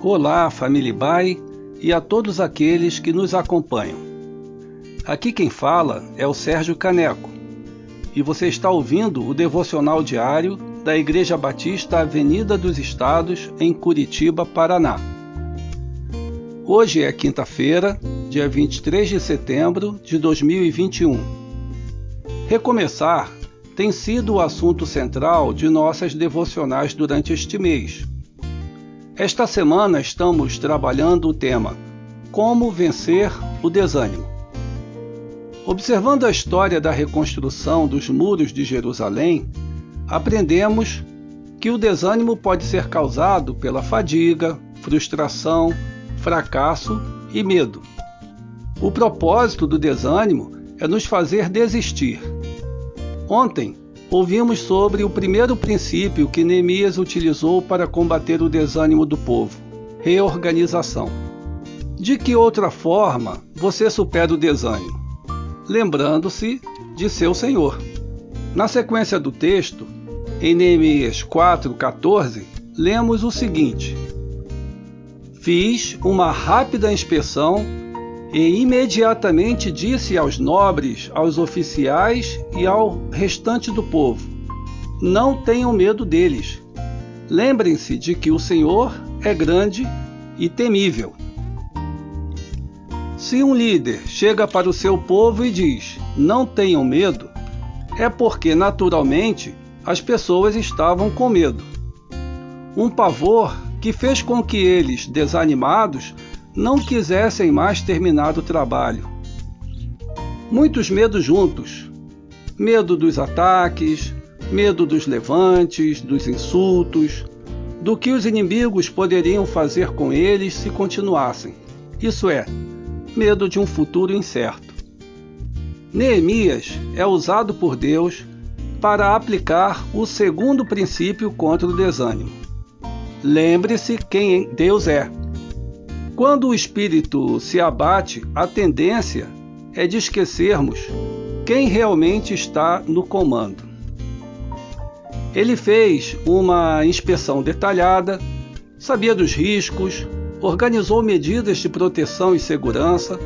Olá, família Bai e a todos aqueles que nos acompanham. Aqui quem fala é o Sérgio Caneco e você está ouvindo o devocional diário da Igreja Batista Avenida dos Estados, em Curitiba, Paraná. Hoje é quinta-feira, dia 23 de setembro de 2021. Recomeçar tem sido o assunto central de nossas devocionais durante este mês. Esta semana estamos trabalhando o tema Como vencer o desânimo. Observando a história da reconstrução dos muros de Jerusalém, aprendemos que o desânimo pode ser causado pela fadiga, frustração, fracasso e medo. O propósito do desânimo é nos fazer desistir Ontem, ouvimos sobre o primeiro princípio que Neemias utilizou para combater o desânimo do povo: reorganização. De que outra forma você supera o desânimo? Lembrando-se de seu Senhor. Na sequência do texto, em Neemias 4,14, lemos o seguinte: Fiz uma rápida inspeção e imediatamente disse aos nobres, aos oficiais e ao restante do povo: Não tenham medo deles. Lembrem-se de que o Senhor é grande e temível. Se um líder chega para o seu povo e diz: Não tenham medo, é porque naturalmente as pessoas estavam com medo. Um pavor que fez com que eles, desanimados, não quisessem mais terminar o trabalho. Muitos medos juntos: medo dos ataques, medo dos levantes, dos insultos, do que os inimigos poderiam fazer com eles se continuassem. Isso é, medo de um futuro incerto. Neemias é usado por Deus para aplicar o segundo princípio contra o desânimo. Lembre-se quem Deus é. Quando o espírito se abate, a tendência é de esquecermos quem realmente está no comando. Ele fez uma inspeção detalhada, sabia dos riscos, organizou medidas de proteção e segurança,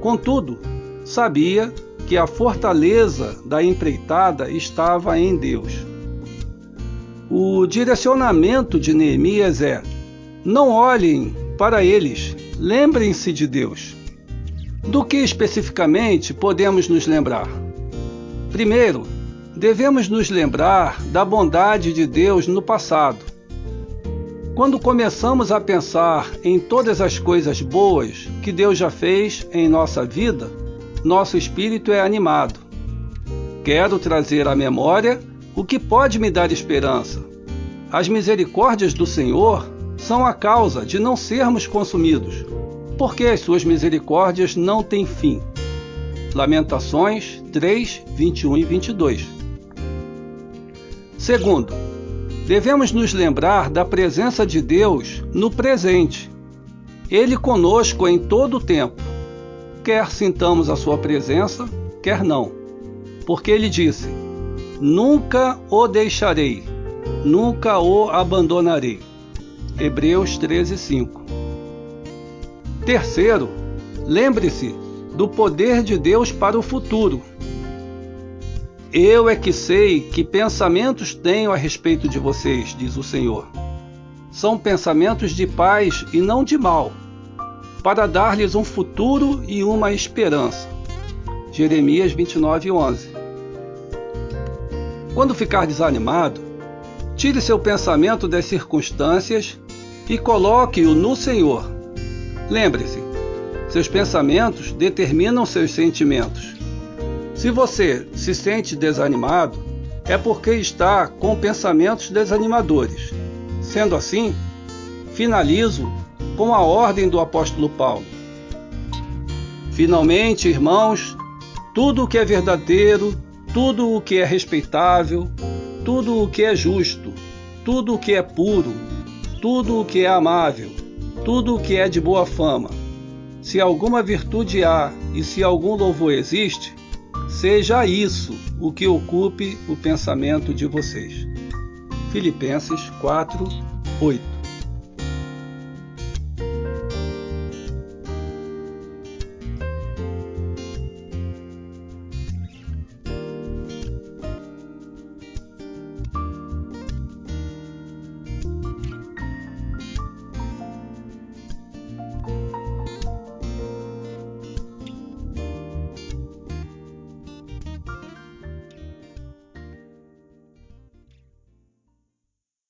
contudo, sabia que a fortaleza da empreitada estava em Deus. O direcionamento de Neemias é: não olhem para eles, lembrem-se de Deus. Do que especificamente podemos nos lembrar? Primeiro, devemos nos lembrar da bondade de Deus no passado. Quando começamos a pensar em todas as coisas boas que Deus já fez em nossa vida, nosso espírito é animado. Quero trazer à memória o que pode me dar esperança. As misericórdias do Senhor são a causa de não sermos consumidos, porque as suas misericórdias não têm fim. Lamentações 3, 21 e 22. Segundo, devemos nos lembrar da presença de Deus no presente. Ele conosco em todo o tempo, quer sintamos a sua presença, quer não. Porque ele disse: Nunca o deixarei, nunca o abandonarei. Hebreus 13, 5. Terceiro, lembre-se do poder de Deus para o futuro. Eu é que sei que pensamentos tenho a respeito de vocês, diz o Senhor. São pensamentos de paz e não de mal, para dar-lhes um futuro e uma esperança. Jeremias 29, 11. Quando ficar desanimado, tire seu pensamento das circunstâncias e coloque-o no Senhor. Lembre-se, seus pensamentos determinam seus sentimentos. Se você se sente desanimado, é porque está com pensamentos desanimadores. Sendo assim, finalizo com a ordem do apóstolo Paulo. Finalmente, irmãos, tudo o que é verdadeiro, tudo o que é respeitável, tudo o que é justo, tudo o que é puro, tudo o que é amável, tudo o que é de boa fama. Se alguma virtude há e se algum louvor existe, seja isso o que ocupe o pensamento de vocês. Filipenses 4, 8